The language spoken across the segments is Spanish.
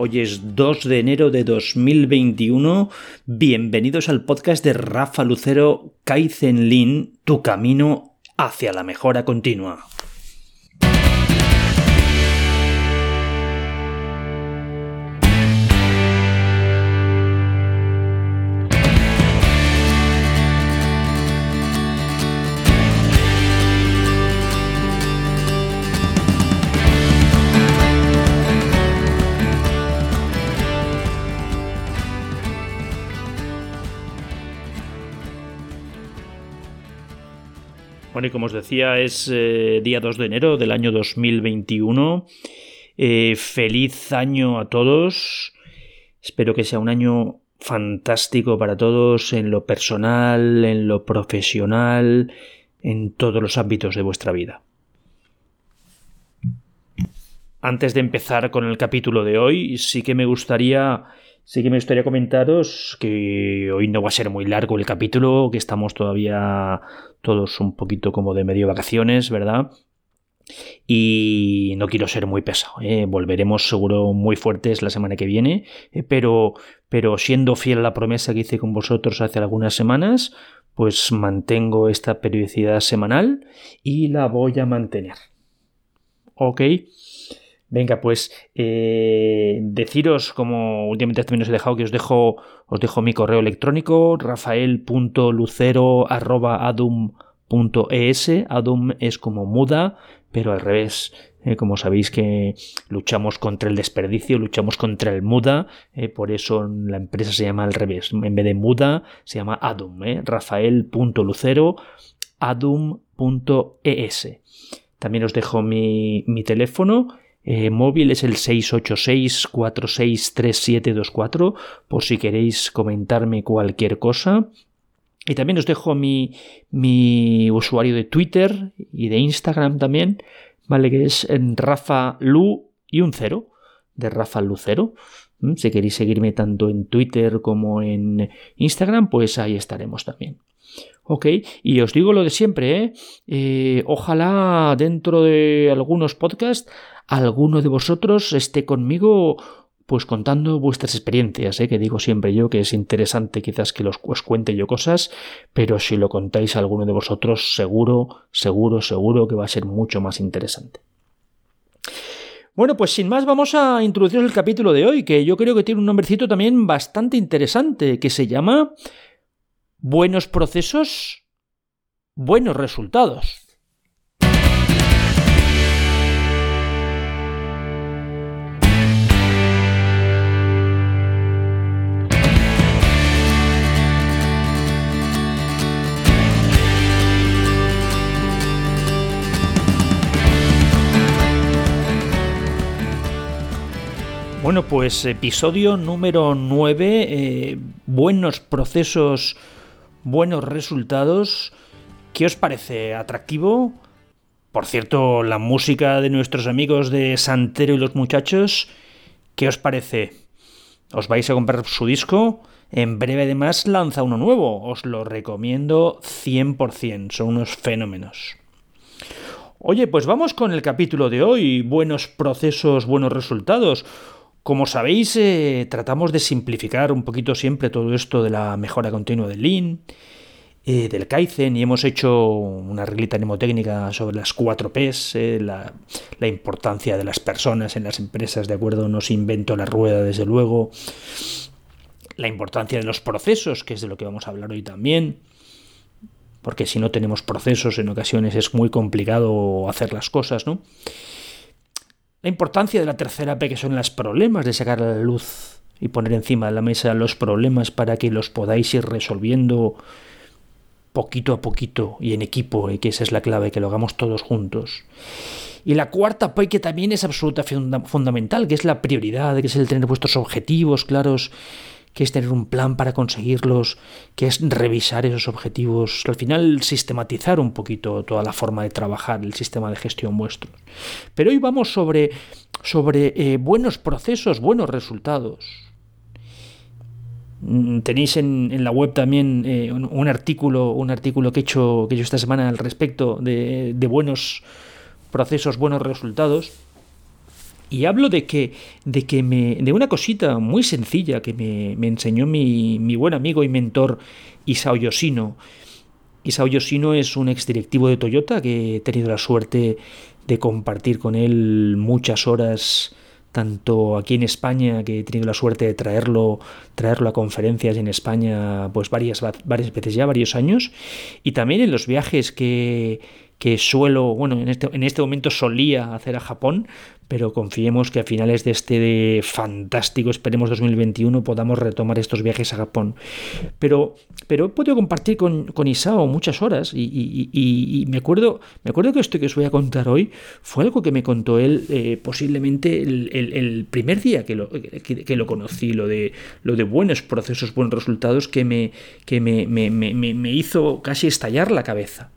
Hoy es 2 de enero de 2021. Bienvenidos al podcast de Rafa Lucero Kaizen Lean, tu camino hacia la mejora continua. Como os decía, es eh, día 2 de enero del año 2021. Eh, feliz año a todos. Espero que sea un año fantástico para todos en lo personal, en lo profesional, en todos los ámbitos de vuestra vida. Antes de empezar con el capítulo de hoy, sí que me gustaría Sí que me gustaría comentaros que hoy no va a ser muy largo el capítulo, que estamos todavía todos un poquito como de medio vacaciones, ¿verdad? Y no quiero ser muy pesado, ¿eh? volveremos seguro muy fuertes la semana que viene, ¿eh? pero, pero siendo fiel a la promesa que hice con vosotros hace algunas semanas, pues mantengo esta periodicidad semanal y la voy a mantener. ¿Ok? Venga, pues eh, deciros, como últimamente también os he dejado, que os dejo, os dejo mi correo electrónico, rafael.lucero.adum.es. Adum es como muda, pero al revés. Eh, como sabéis que luchamos contra el desperdicio, luchamos contra el muda, eh, por eso la empresa se llama al revés. En vez de muda, se llama Adum. Rafael.lucero.adum.es. También os dejo mi, mi teléfono eh, móvil es el 686-463724 por si queréis comentarme cualquier cosa. Y también os dejo mi, mi usuario de Twitter y de Instagram también, ¿vale? Que es en Rafa Lu y un cero, de Rafa Lucero. ¿Mm? Si queréis seguirme tanto en Twitter como en Instagram, pues ahí estaremos también. Ok, y os digo lo de siempre, ¿eh? Eh, ojalá dentro de algunos podcasts alguno de vosotros esté conmigo pues contando vuestras experiencias, ¿eh? que digo siempre yo que es interesante quizás que los, os cuente yo cosas, pero si lo contáis a alguno de vosotros, seguro, seguro, seguro que va a ser mucho más interesante. Bueno, pues sin más vamos a introducir el capítulo de hoy, que yo creo que tiene un nombrecito también bastante interesante, que se llama Buenos procesos, buenos resultados. Bueno, pues episodio número 9, eh, buenos procesos, buenos resultados. ¿Qué os parece? ¿Atractivo? Por cierto, la música de nuestros amigos de Santero y los muchachos, ¿qué os parece? ¿Os vais a comprar su disco? En breve además lanza uno nuevo, os lo recomiendo 100%, son unos fenómenos. Oye, pues vamos con el capítulo de hoy, buenos procesos, buenos resultados. Como sabéis, eh, tratamos de simplificar un poquito siempre todo esto de la mejora continua del Lean, eh, del Kaizen, y hemos hecho una reglita mnemotécnica sobre las cuatro Ps, eh, la, importancia de las personas en las empresas, de acuerdo, no se invento la rueda, desde luego, la importancia de los procesos, que es de lo que vamos a hablar hoy también, porque si no tenemos procesos en ocasiones es muy complicado hacer las cosas, ¿no? La importancia de la tercera P, que son los problemas, de sacar a la luz y poner encima de la mesa los problemas para que los podáis ir resolviendo poquito a poquito y en equipo, y que esa es la clave, que lo hagamos todos juntos. Y la cuarta P, que también es absolutamente fundamental, que es la prioridad, que es el tener vuestros objetivos claros que es tener un plan para conseguirlos, que es revisar esos objetivos, al final sistematizar un poquito toda la forma de trabajar, el sistema de gestión vuestro. Pero hoy vamos sobre, sobre eh, buenos procesos, buenos resultados. Mm, tenéis en, la web también eh, un, artículo, un artículo que he hecho, que esta semana al respecto de, de buenos procesos, buenos resultados. Y hablo de que, de que me. de una cosita muy sencilla que me, me enseñó mi, mi, buen amigo y mentor Isao Yoshino. Isao Yoshino es un exdirectivo de Toyota que he tenido la suerte de compartir con él muchas horas tanto aquí en España, que he tenido la suerte de traerlo, traerlo a conferencias en España pues varias, varias veces ya, varios años, y también en los viajes que, que suelo, bueno, en este, en este momento solía hacer a Japón, pero confiemos que a finales de este fantástico, esperemos 2021, podamos retomar estos viajes a Japón. Pero, pero he podido compartir con, con Isao muchas horas y, me, acuerdo, me acuerdo que esto que os voy a contar hoy fue algo que me contó él eh, posiblemente el, primer día que lo, que, lo conocí, lo de, lo de buenos procesos, buenos resultados, que me, que me, me, me hizo casi estallar la cabeza.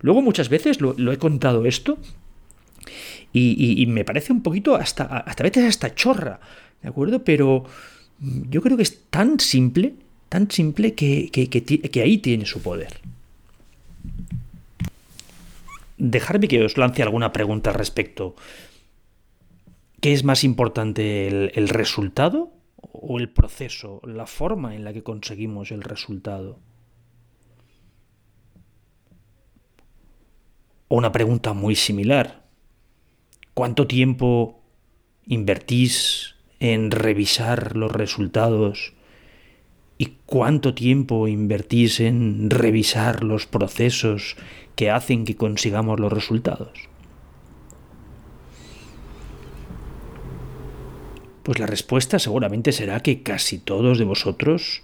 Luego muchas veces lo, he contado esto y, me parece un poquito hasta, hasta veces hasta chorra, ¿de acuerdo? Pero yo creo que es tan simple, tan simple que, que, ahí tiene su poder. Dejarme que os lance alguna pregunta al respecto. ¿Qué es más importante, el resultado o el proceso, la forma en la que conseguimos el resultado? O una pregunta muy similar. ¿Cuánto tiempo invertís en revisar los resultados? ¿Y cuánto tiempo invertís en revisar los procesos que hacen que consigamos los resultados? Pues la respuesta seguramente será que casi todos de vosotros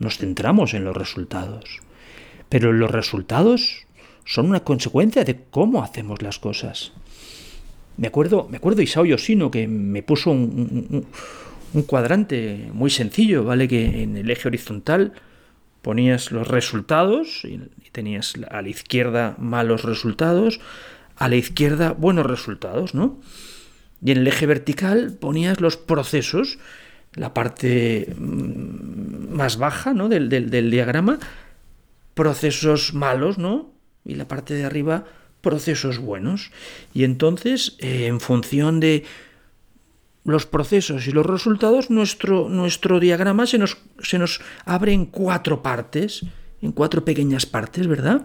nos centramos en los resultados. Pero los resultados son una consecuencia de cómo hacemos las cosas. Me acuerdo, me acuerdo Isao Yoshino que me puso un, cuadrante muy sencillo, ¿vale? Que en el eje horizontal ponías los resultados y tenías a la izquierda malos resultados, a la izquierda buenos resultados, ¿no? Y en el eje vertical ponías los procesos, la parte mm, más baja ¿no? del, del diagrama, procesos malos, ¿no? Y la parte de arriba procesos buenos. Y entonces, eh, en función de los procesos y los resultados, nuestro, nuestro diagrama se nos, se nos abre en cuatro partes, en cuatro pequeñas partes, ¿verdad?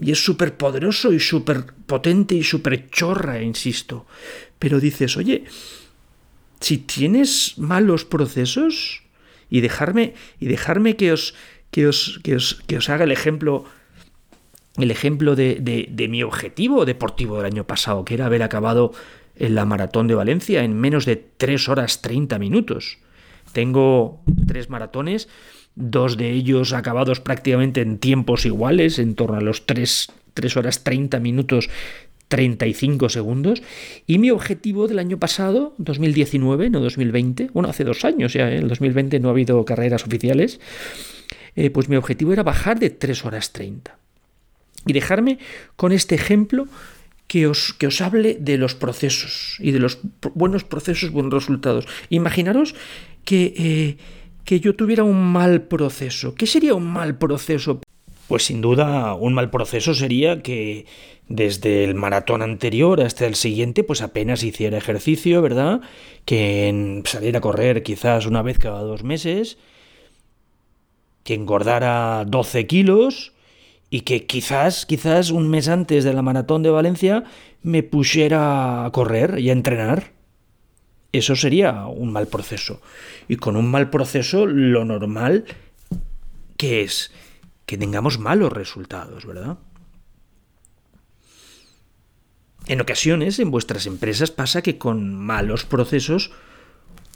Y es súper poderoso y súper potente y súper chorra, insisto. Pero dices, oye, si tienes malos procesos, y dejarme, y dejarme que os, que os, que os, que os haga el ejemplo el ejemplo de, mi objetivo deportivo del año pasado, que era haber acabado en la maratón de Valencia en menos de 3 horas 30 minutos. Tengo tres maratones, dos de ellos acabados prácticamente en tiempos iguales, en torno a los 3, horas 30 minutos 35 segundos. Y mi objetivo del año pasado, 2019, no 2020, bueno, hace dos años ya, ¿eh? en el 2020 no ha habido carreras oficiales, eh, pues mi objetivo era bajar de 3 horas 30 y dejarme con este ejemplo que os, que os hable de los procesos y de los buenos procesos, buenos resultados. Imaginaros que, eh, que yo tuviera un mal proceso. ¿Qué sería un mal proceso? Pues sin duda un mal proceso sería que desde el maratón anterior hasta el siguiente pues apenas hiciera ejercicio, ¿verdad? Que saliera a correr quizás una vez cada dos meses, que engordara 12 kilos, y que quizás, quizás un mes antes de la maratón de Valencia me pusiera a correr y a entrenar. Eso sería un mal proceso. Y con un mal proceso lo normal que es que tengamos malos resultados, ¿verdad? En ocasiones en vuestras empresas pasa que con malos procesos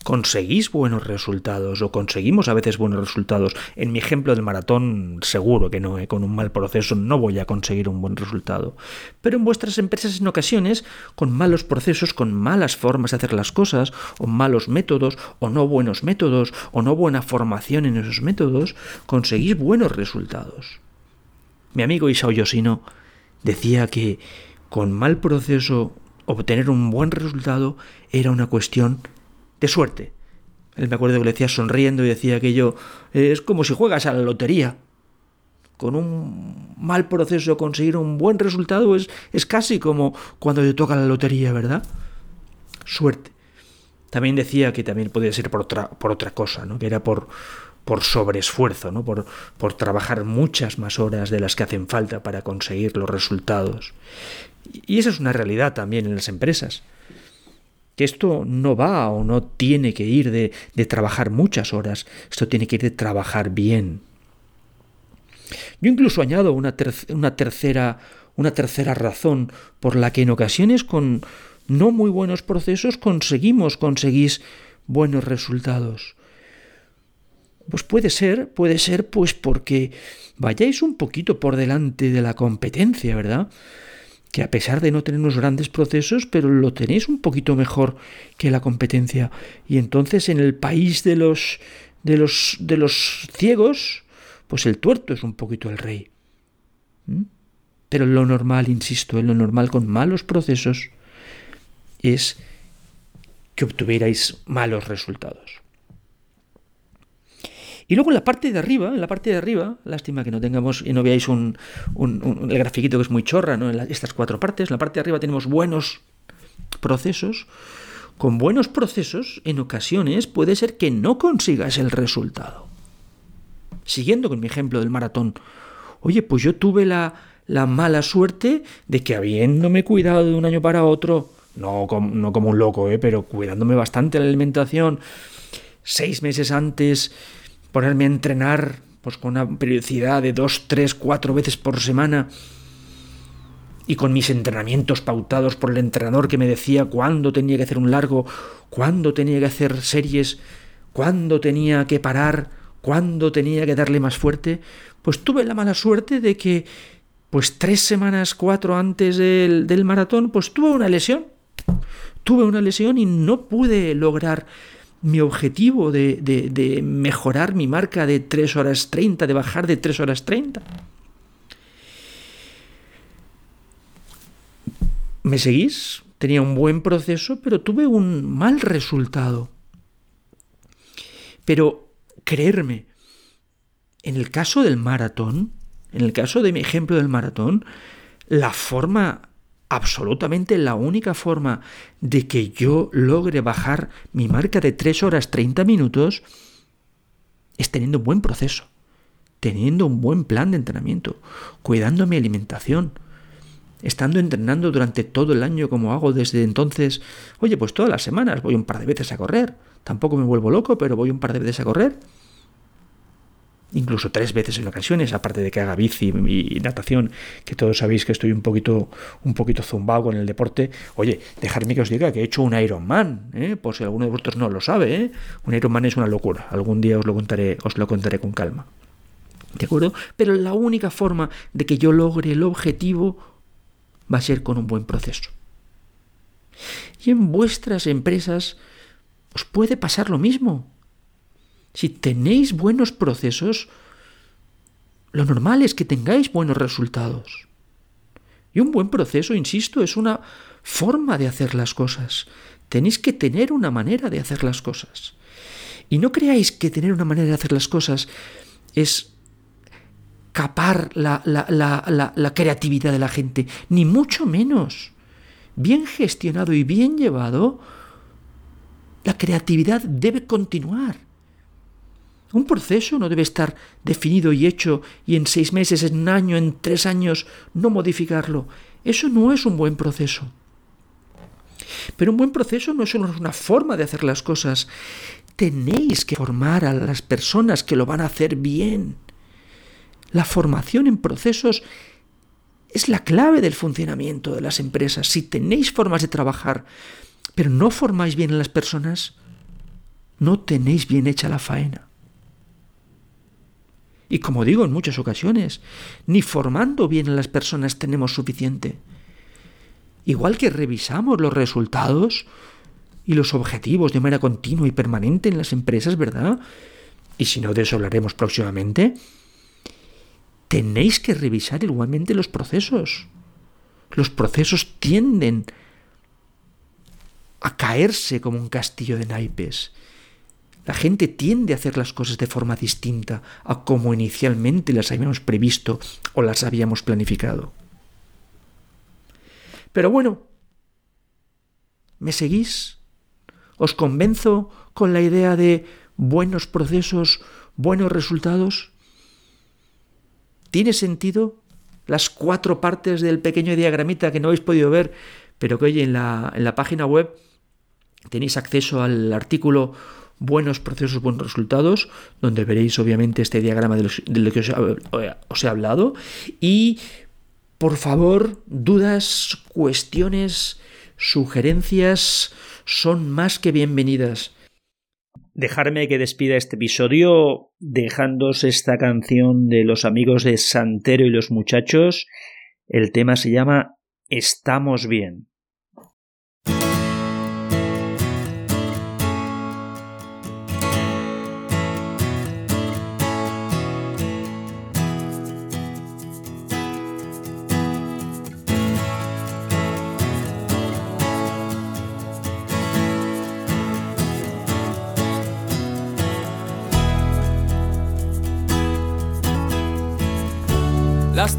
conseguís buenos resultados o conseguimos a veces buenos resultados. En mi ejemplo del maratón seguro que no, ¿eh? con un mal proceso no voy a conseguir un buen resultado. Pero en vuestras empresas en ocasiones, con malos procesos, con malas formas de hacer las cosas, o malos métodos, o no buenos métodos, o no buena formación en esos métodos, conseguís buenos resultados. Mi amigo Isao Yoshino decía que con mal proceso obtener un buen resultado era una cuestión de suerte. Él me acuerdo que le decía sonriendo y decía que yo es como si juegas a la lotería. con un mal proceso conseguir un buen resultado es, es casi como cuando te toca la lotería, ¿verdad? Suerte. También decía que también podía ser por otra, por otra cosa, ¿no? que era por, por sobreesfuerzo, ¿no? por, por trabajar muchas más horas de las que hacen falta para conseguir los resultados. Y esa es una realidad también en las empresas. Que esto no va o no tiene que ir de, trabajar muchas horas, esto tiene que ir de trabajar bien. Yo incluso añado una, una, tercera, una tercera razón por la que en ocasiones con no muy buenos procesos conseguimos, conseguís buenos resultados. Pues puede ser, puede ser pues porque vayáis un poquito por delante de la competencia, ¿verdad? Que a pesar de no tener unos grandes procesos, pero lo tenéis un poquito mejor que la competencia. Y entonces en el país de los de los de los ciegos, pues el tuerto es un poquito el rey. ¿Mm? Pero lo normal, insisto, lo normal con malos procesos es que obtuvierais malos resultados. Y luego en la parte de arriba, en la parte de arriba, lástima que no tengamos y no veáis un, el grafiquito que es muy chorra, ¿no? En estas cuatro partes, en la parte de arriba tenemos buenos procesos. Con buenos procesos, en ocasiones puede ser que no consigas el resultado. Siguiendo con mi ejemplo del maratón, oye, pues yo tuve la, la mala suerte de que habiéndome cuidado de un año para otro, no, no como un loco, ¿eh? pero cuidándome bastante la alimentación, seis meses antes ponerme a entrenar pues con una periodicidad de dos, tres, cuatro veces por semana y con mis entrenamientos pautados por el entrenador que me decía cuándo tenía que hacer un largo, cuándo tenía que hacer series, cuándo tenía que parar, cuándo tenía que darle más fuerte, pues tuve la mala suerte de que pues tres semanas, cuatro antes del, del maratón, pues tuve una lesión. Tuve una lesión y no pude lograr mi objetivo de, mejorar mi marca de 3 horas 30, de bajar de 3 horas 30. ¿Me seguís? Tenía un buen proceso, pero tuve un mal resultado. Pero creerme, en el caso del maratón, en el caso de mi ejemplo del maratón, la forma absolutamente la única forma de que yo logre bajar mi marca de 3 horas 30 minutos es teniendo un buen proceso, teniendo un buen plan de entrenamiento, cuidando mi alimentación, estando entrenando durante todo el año como hago desde entonces. Oye, pues todas las semanas voy un par de veces a correr. Tampoco me vuelvo loco, pero voy un par de veces a correr incluso tres veces en ocasiones, aparte de que haga bici y natación, que todos sabéis que estoy un poquito, un poquito zumbado con el deporte. Oye, dejadme que os diga que he hecho un Ironman, ¿eh? por si alguno de vosotros no lo sabe. ¿eh? Un Ironman es una locura. Algún día os lo contaré, os lo contaré con calma. ¿De acuerdo? Pero la única forma de que yo logre el objetivo va a ser con un buen proceso. Y en vuestras empresas os puede pasar lo mismo. Si tenéis buenos procesos, lo normal es que tengáis buenos resultados. Y un buen proceso, insisto, es una forma de hacer las cosas. Tenéis que tener una manera de hacer las cosas. Y no creáis que tener una manera de hacer las cosas es capar la, la, creatividad de la gente, ni mucho menos. Bien gestionado y bien llevado, la creatividad debe continuar. Un proceso no debe estar definido y hecho y en seis meses, en un año, en tres años no modificarlo. Eso no es un buen proceso. Pero un buen proceso no es solo una forma de hacer las cosas. Tenéis que formar a las personas que lo van a hacer bien. La formación en procesos es la clave del funcionamiento de las empresas. Si tenéis formas de trabajar, pero no formáis bien a las personas, no tenéis bien hecha la faena. Y como digo en muchas ocasiones, ni formando bien a las personas tenemos suficiente. Igual que revisamos los resultados y los objetivos de manera continua y permanente en las empresas, ¿verdad? Y si no, de eso hablaremos próximamente. Tenéis que revisar igualmente los procesos. Los procesos tienden a caerse como un castillo de naipes. La gente tiende a hacer las cosas de forma distinta a como inicialmente las habíamos previsto o las habíamos planificado. Pero bueno, ¿me seguís? ¿Os convenzo con la idea de buenos procesos, buenos resultados? ¿Tiene sentido las cuatro partes del pequeño diagramita que no habéis podido ver, pero que hoy en la, en la página web tenéis acceso al artículo buenos procesos, buenos resultados, donde veréis obviamente este diagrama de, lo que os, he hablado. Y por favor, dudas, cuestiones, sugerencias son más que bienvenidas. Dejarme que despida este episodio dejándos esta canción de los amigos de Santero y los muchachos. El tema se llama Estamos bien.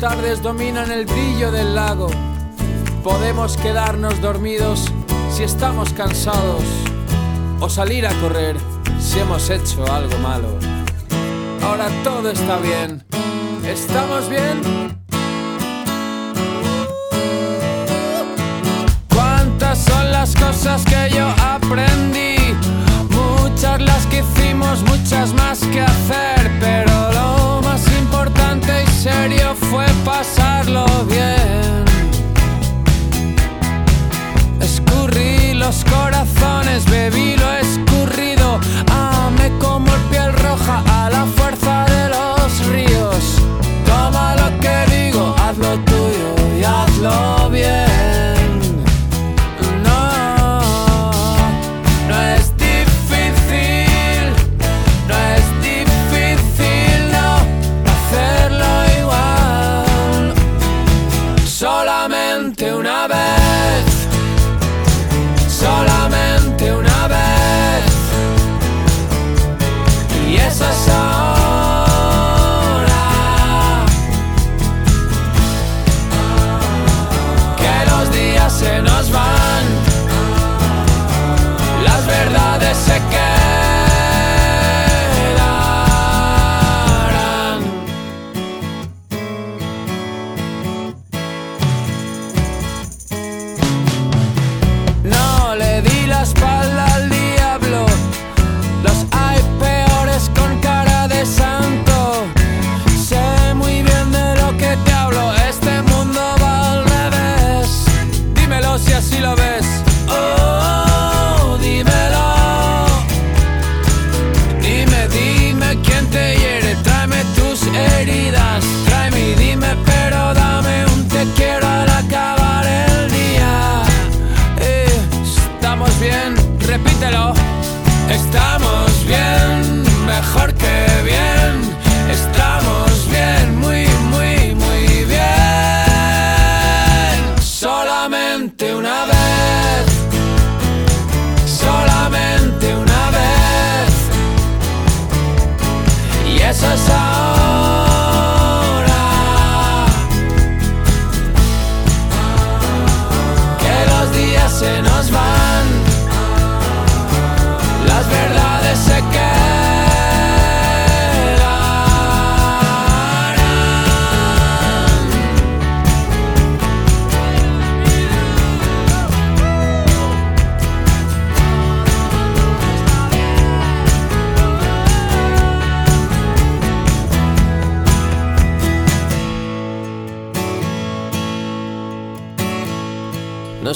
Tardes dominan el brillo del lago. Podemos quedarnos dormidos si estamos cansados o salir a correr si hemos hecho algo malo. Ahora todo está bien. ¿Estamos bien? ¿Cuántas son las cosas que yo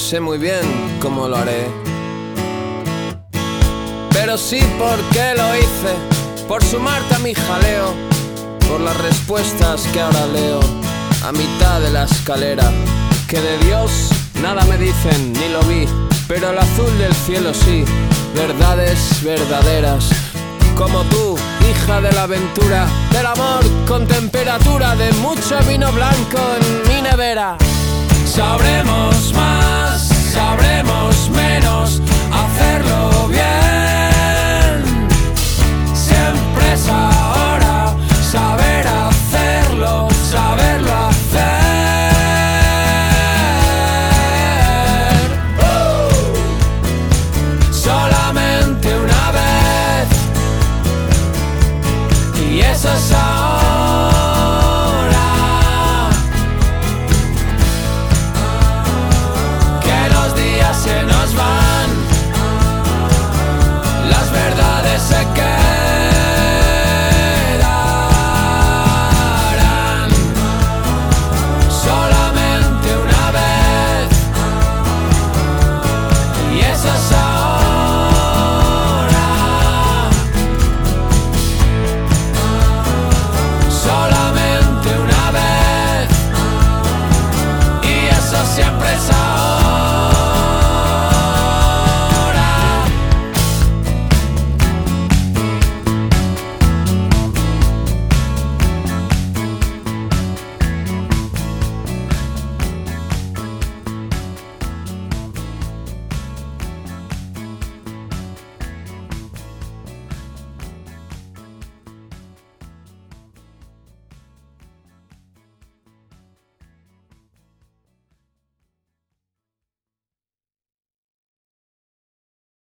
sé muy bien cómo lo haré. Pero sí porque lo hice, por sumarte a mi jaleo, por las respuestas que ahora leo a mitad de la escalera. Que de Dios nada me dicen, ni lo vi, pero el azul del cielo sí, verdades verdaderas. Como tú, hija de la aventura, del amor con temperatura de mucho vino blanco en mi nevera. Sabremos más, sabremos menos hacerlo bien. Siempre sabremos.